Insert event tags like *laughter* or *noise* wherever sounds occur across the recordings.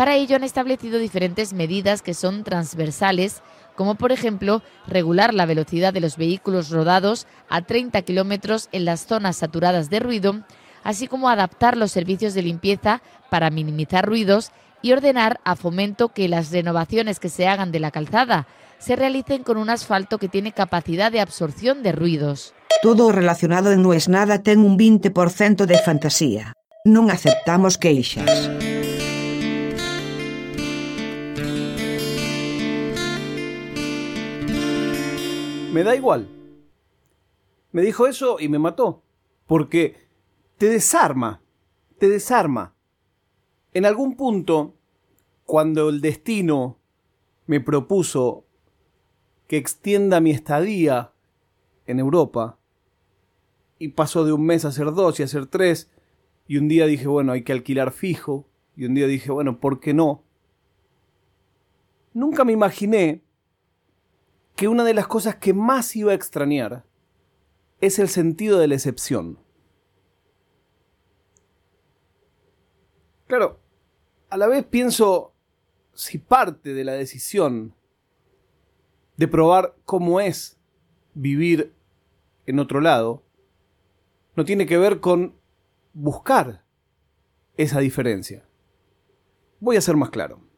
Para ello han establecido diferentes medidas que son transversales, como por ejemplo regular la velocidad de los vehículos rodados a 30 kilómetros en las zonas saturadas de ruido, así como adaptar los servicios de limpieza para minimizar ruidos y ordenar a fomento que las renovaciones que se hagan de la calzada se realicen con un asfalto que tiene capacidad de absorción de ruidos. Todo relacionado en No es nada ten un 20% de fantasía. Non aceptamos queixas. Me da igual. Me dijo eso y me mató. Porque te desarma. Te desarma. En algún punto, cuando el destino me propuso que extienda mi estadía en Europa, y pasó de un mes a ser dos y a ser tres, y un día dije, bueno, hay que alquilar fijo, y un día dije, bueno, ¿por qué no? Nunca me imaginé que una de las cosas que más iba a extrañar es el sentido de la excepción. Claro, a la vez pienso si parte de la decisión de probar cómo es vivir en otro lado no tiene que ver con buscar esa diferencia. Voy a ser más claro.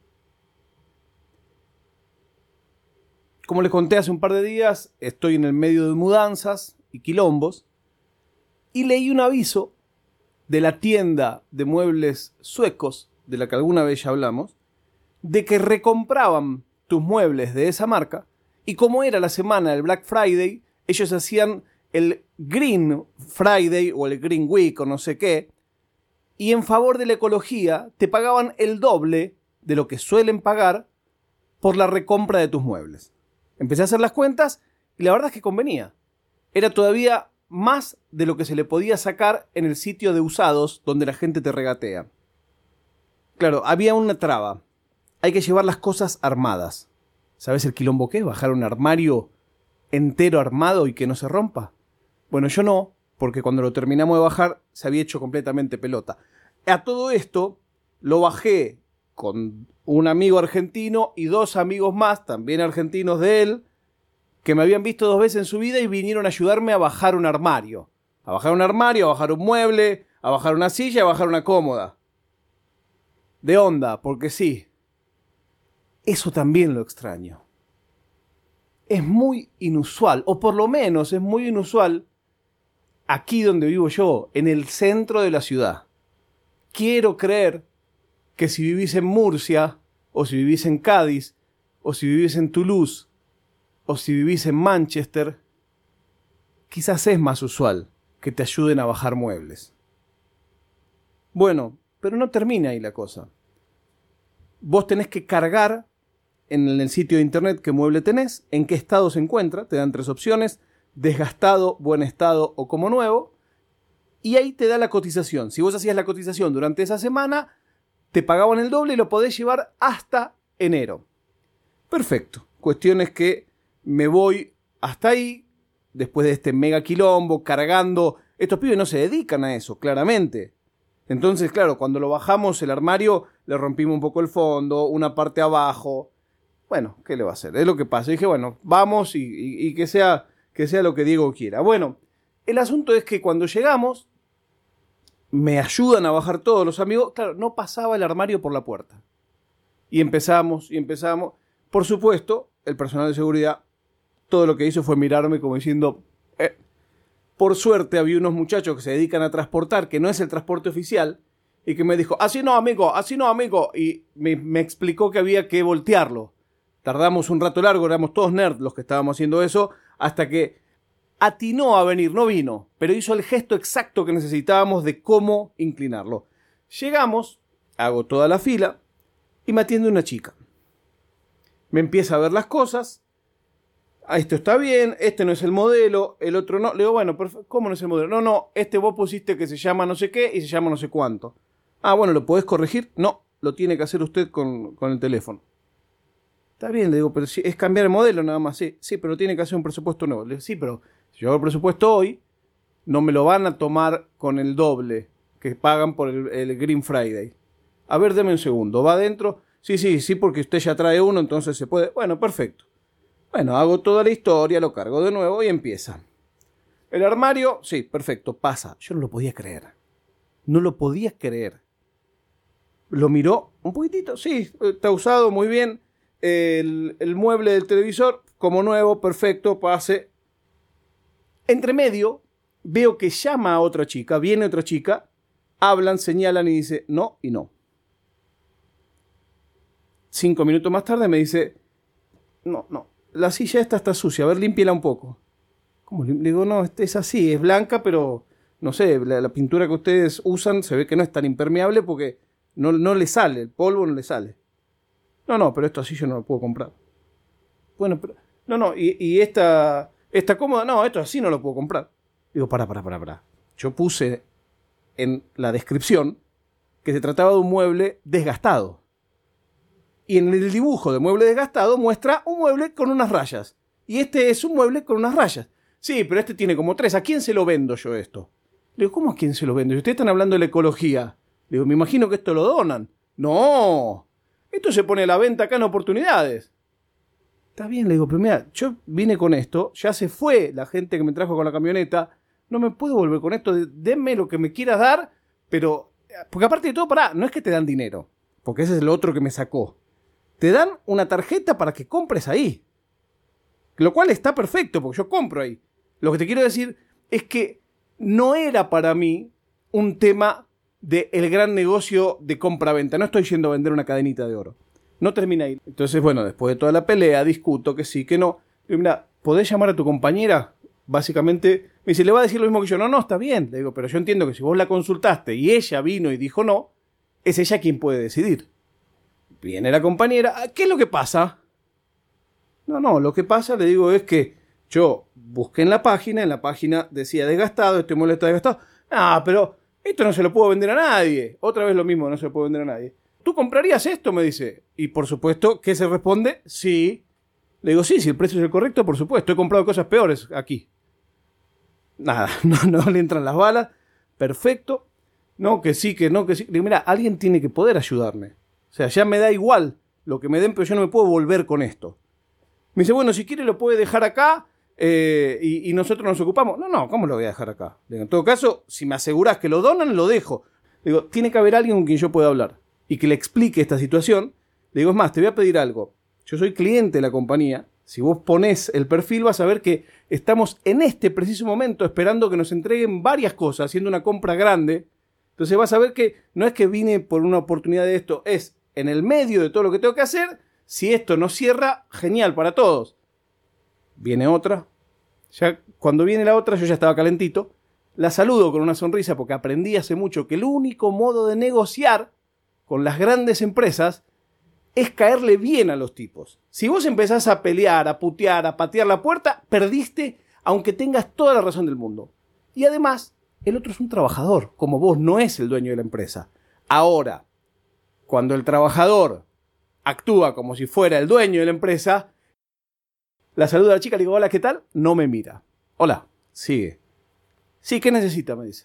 Como les conté hace un par de días, estoy en el medio de mudanzas y quilombos y leí un aviso de la tienda de muebles suecos, de la que alguna vez ya hablamos, de que recompraban tus muebles de esa marca y como era la semana del Black Friday, ellos hacían el Green Friday o el Green Week o no sé qué, y en favor de la ecología te pagaban el doble de lo que suelen pagar por la recompra de tus muebles. Empecé a hacer las cuentas y la verdad es que convenía. Era todavía más de lo que se le podía sacar en el sitio de usados donde la gente te regatea. Claro, había una traba. Hay que llevar las cosas armadas. ¿Sabes el quilombo qué? Bajar un armario entero armado y que no se rompa. Bueno, yo no, porque cuando lo terminamos de bajar se había hecho completamente pelota. A todo esto lo bajé con un amigo argentino y dos amigos más, también argentinos de él, que me habían visto dos veces en su vida y vinieron a ayudarme a bajar un armario. A bajar un armario, a bajar un mueble, a bajar una silla, a bajar una cómoda. De onda, porque sí, eso también lo extraño. Es muy inusual, o por lo menos es muy inusual, aquí donde vivo yo, en el centro de la ciudad. Quiero creer que si vivís en Murcia, o si vivís en Cádiz, o si vivís en Toulouse, o si vivís en Manchester, quizás es más usual que te ayuden a bajar muebles. Bueno, pero no termina ahí la cosa. Vos tenés que cargar en el sitio de internet qué mueble tenés, en qué estado se encuentra, te dan tres opciones, desgastado, buen estado o como nuevo, y ahí te da la cotización. Si vos hacías la cotización durante esa semana, te pagaban el doble y lo podés llevar hasta enero. Perfecto. Cuestión es que me voy hasta ahí, después de este mega quilombo, cargando. Estos pibes no se dedican a eso, claramente. Entonces, claro, cuando lo bajamos el armario, le rompimos un poco el fondo, una parte abajo, bueno, ¿qué le va a hacer? Es lo que pasa. dije, bueno, vamos y, que, sea, que sea lo que Diego quiera. Bueno, el asunto es que cuando llegamos, me ayudan a bajar todos los amigos. Claro, no pasaba el armario por la puerta. Y empezamos, y empezamos. Por supuesto, el personal de seguridad, todo lo que hizo fue mirarme como diciendo, eh". por suerte había unos muchachos que se dedican a transportar, que no es el transporte oficial, y que me dijo, así no, amigo, así no, amigo. Y me explicó que había que voltearlo Tardamos un rato largo, éramos todos nerds los que estábamos haciendo eso, hasta que atinó a venir, no vino, pero hizo el gesto exacto que necesitábamos de cómo inclinarlo. Llegamos, hago toda la fila y me atiende una chica. Me empieza a ver las cosas. Ah, esto está bien, este no es el modelo, el otro no. Le digo, bueno, ¿cómo no es el modelo? No, no, este vos pusiste que se llama no sé qué y se llama no sé cuánto. Ah, bueno, ¿lo podés corregir? No, lo tiene que hacer usted con, con el teléfono. Está bien, le digo, pero si es cambiar el modelo nada más. Sí, sí, pero tiene que hacer un presupuesto nuevo. Le digo, sí, pero si yo hago el presupuesto hoy, no me lo van a tomar con el doble que pagan por el, Green Friday. A ver, deme un segundo. Va adentro. Sí, sí, sí, porque usted ya trae uno, entonces se puede. Bueno, perfecto. Bueno, hago toda la historia, lo cargo de nuevo y empieza. El armario, sí, perfecto, pasa. Yo no lo podía creer. No lo podía creer. Lo miró un poquitito, sí, está usado muy bien. El, el mueble del televisor, como nuevo, perfecto, pase. Entre medio, veo que llama a otra chica, viene otra chica, hablan, señalan y dice no y no. Cinco minutos más tarde me dice, no, no, la silla esta está sucia, a ver, límpiela un poco. ¿Cómo? Le digo, no, este es así, es blanca, pero no sé, la, pintura que ustedes usan se ve que no es tan impermeable porque no, no le sale, el polvo no le sale. No, no, pero esto así yo no lo puedo comprar. Bueno, pero... No, no, y esta, esta cómoda, no, esto así no lo puedo comprar. Digo, para, para, para, para. Yo puse en la descripción que se trataba de un mueble desgastado. Y en el dibujo de mueble desgastado muestra un mueble con unas rayas. Y este es un mueble con unas rayas. Sí, pero este tiene como tres. ¿A quién se lo vendo yo esto? Le digo, ¿cómo a quién se lo vendo? ustedes están hablando de la ecología. Le digo, me imagino que esto lo donan. No. Esto se pone a la venta acá en oportunidades. Está bien, le digo, pero mira, yo vine con esto, ya se fue la gente que me trajo con la camioneta, no me puedo volver con esto, denme lo que me quieras dar, pero... Porque aparte de todo, pará, no es que te dan dinero, porque ese es el otro que me sacó. Te dan una tarjeta para que compres ahí. Lo cual está perfecto, porque yo compro ahí. Lo que te quiero decir es que no era para mí un tema del el gran negocio de compra-venta. No estoy yendo a vender una cadenita de oro. No termina ahí. Entonces, bueno, después de toda la pelea, discuto que sí, que no. Y mira, ¿podés llamar a tu compañera? Básicamente, me dice, ¿le va a decir lo mismo que yo? No, no, está bien. Le digo, pero yo entiendo que si vos la consultaste y ella vino y dijo no, es ella quien puede decidir. Viene la compañera, ah, ¿qué es lo que pasa? No, no, lo que pasa, le digo, es que yo busqué en la página, en la página decía desgastado, este mueble está desgastado. Ah, pero esto no se lo puedo vender a nadie. Otra vez lo mismo, no se lo puedo vender a nadie. ¿Tú comprarías esto? Me dice. Y por supuesto, ¿qué se responde? Sí. Le digo, sí, si el precio es el correcto, por supuesto. He comprado cosas peores aquí nada, *laughs* no, no le entran las balas, perfecto, no, que sí, que no, que sí. Digo, mira, alguien tiene que poder ayudarme. O sea, ya me da igual lo que me den, pero yo no me puedo volver con esto. Me dice, bueno, si quiere lo puede dejar acá eh, y, nosotros nos ocupamos. No, no, ¿cómo lo voy a dejar acá? en todo caso, si me aseguras que lo donan, lo dejo. Digo, tiene que haber alguien con quien yo pueda hablar y que le explique esta situación. Le digo, es más, te voy a pedir algo. Yo soy cliente de la compañía si vos pones el perfil vas a ver que estamos en este preciso momento esperando que nos entreguen varias cosas, haciendo una compra grande. Entonces vas a ver que no es que vine por una oportunidad de esto, es en el medio de todo lo que tengo que hacer. Si esto no cierra, genial para todos. Viene otra. Ya cuando viene la otra yo ya estaba calentito. La saludo con una sonrisa porque aprendí hace mucho que el único modo de negociar con las grandes empresas es caerle bien a los tipos. Si vos empezás a pelear, a putear, a patear la puerta, perdiste aunque tengas toda la razón del mundo. Y además, el otro es un trabajador, como vos no es el dueño de la empresa. Ahora, cuando el trabajador actúa como si fuera el dueño de la empresa, la saluda a la chica, le digo, hola, ¿qué tal? No me mira. Hola, sigue. Sí, ¿qué necesita? Me dice.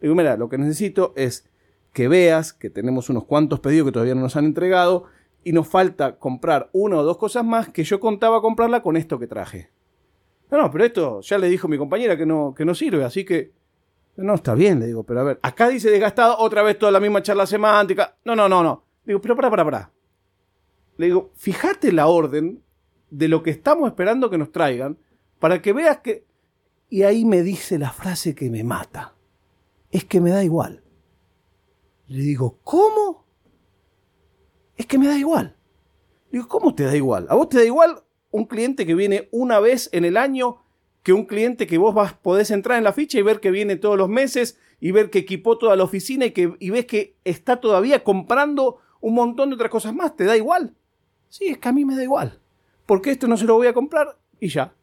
Le digo, mira, lo que necesito es que veas que tenemos unos cuantos pedidos que todavía no nos han entregado y nos falta comprar una o dos cosas más que yo contaba comprarla con esto que traje. No, no, pero esto ya le dijo mi compañera que no, que no sirve, así que... No, está bien, le digo, pero a ver, acá dice desgastado, otra vez toda la misma charla semántica. No, no, no, no. digo, pero para, para, para. Le digo, fíjate la orden de lo que estamos esperando que nos traigan para que veas que... Y ahí me dice la frase que me mata. Es que me da igual. Le digo, ¿cómo? es que me da igual. Digo, ¿cómo te da igual? ¿A vos te da igual un cliente que viene una vez en el año que un cliente que vos podés entrar en la ficha y ver que viene todos los meses y ver que equipó toda la oficina y, y ves que está todavía comprando un montón de otras cosas más? ¿Te da igual? Sí, es que a mí me da igual. Porque esto no se lo voy a comprar y ya.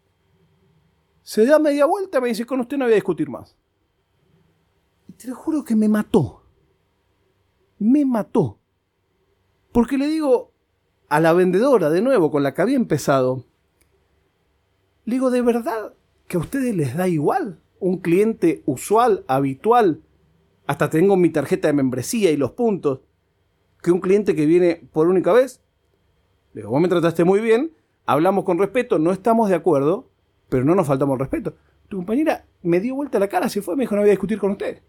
Se da media vuelta y me dice, con usted no voy a discutir más. Y te lo juro que me mató. Me mató. Porque le digo a la vendedora, de nuevo, con la que había empezado, le digo, ¿de verdad que a ustedes les da igual? Un cliente usual, habitual, hasta tengo mi tarjeta de membresía y los puntos, que un cliente que viene por única vez. Le digo, vos me trataste muy bien, hablamos con respeto, no estamos de acuerdo, pero no nos faltamos respeto. Tu compañera me dio vuelta la cara, se fue, me dijo no voy a discutir con usted.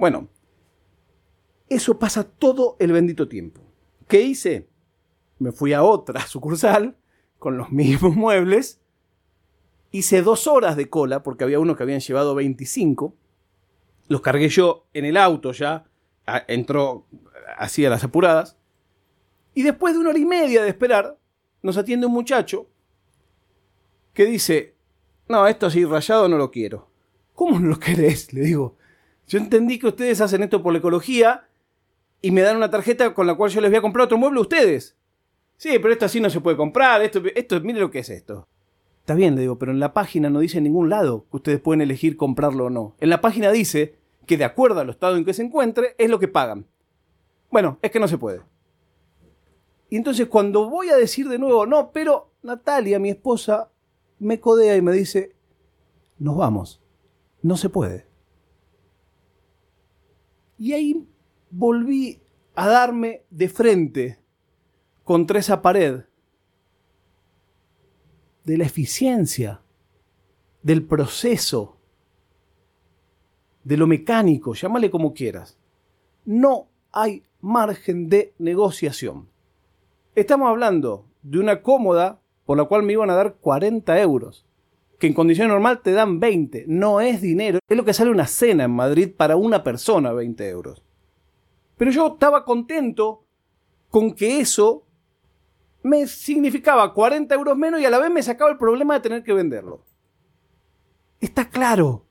Bueno, eso pasa todo el bendito tiempo. ¿Qué hice? Me fui a otra *laughs* sucursal con los mismos *laughs* muebles. Hice dos horas de cola porque había uno que habían llevado 25. Los cargué yo en el auto ya. Entró así a las apuradas. Y después de una hora y media de esperar, nos atiende un muchacho que dice, no, esto así rayado no lo quiero. ¿Cómo no lo querés? Le digo. Yo entendí que ustedes hacen esto por la ecología y me dan una tarjeta con la cual yo les voy a comprar otro mueble a ustedes. Sí, pero esto así no se puede comprar. Esto, esto, mire lo que es esto. Está bien, le digo, pero en la página no dice en ningún lado que ustedes pueden elegir comprarlo o no. En la página dice que de acuerdo al estado en que se encuentre es lo que pagan. Bueno, es que no se puede. Y entonces cuando voy a decir de nuevo, no, pero Natalia, mi esposa, me codea y me dice, nos vamos, no se puede. Y ahí volví a darme de frente contra esa pared de la eficiencia, del proceso, de lo mecánico, llámale como quieras. No hay margen de negociación. Estamos hablando de una cómoda por la cual me iban a dar 40 euros, que en condición normal te dan 20. No es dinero, es lo que sale una cena en Madrid para una persona, 20 euros. Pero yo estaba contento con que eso me significaba 40 euros menos y a la vez me sacaba el problema de tener que venderlo. Está claro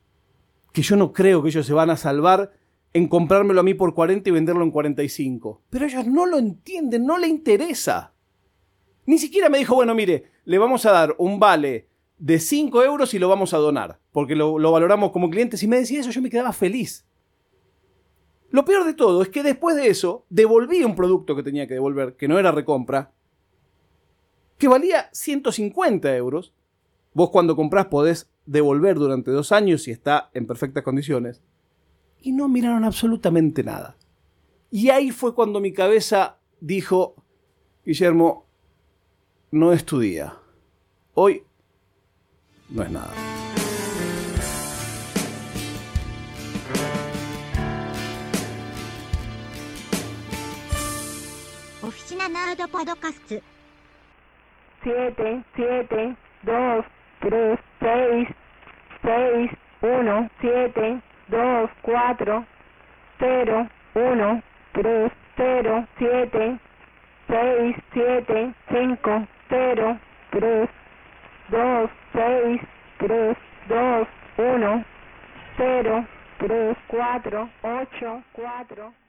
que yo no creo que ellos se van a salvar en comprármelo a mí por 40 y venderlo en 45. Pero ellos no lo entienden, no le interesa. Ni siquiera me dijo, bueno, mire, le vamos a dar un vale de 5 euros y lo vamos a donar, porque lo, lo valoramos como clientes. Si me decía eso, yo me quedaba feliz. Lo peor de todo es que después de eso, devolví un producto que tenía que devolver, que no era recompra, que valía 150 euros. Vos cuando comprás podés devolver durante dos años si está en perfectas condiciones. Y no miraron absolutamente nada. Y ahí fue cuando mi cabeza dijo, Guillermo, no es tu día. Hoy no es nada. Oficina Nerd Podcast 7, 7, 2, 3, 6, 6, 1, 7, 2, 4, 0, 1, 3, 0, 7, 6, 7, 5, 0, 3, 2, 6, 3, 2, 1, 0, 3, 4, 8, 4.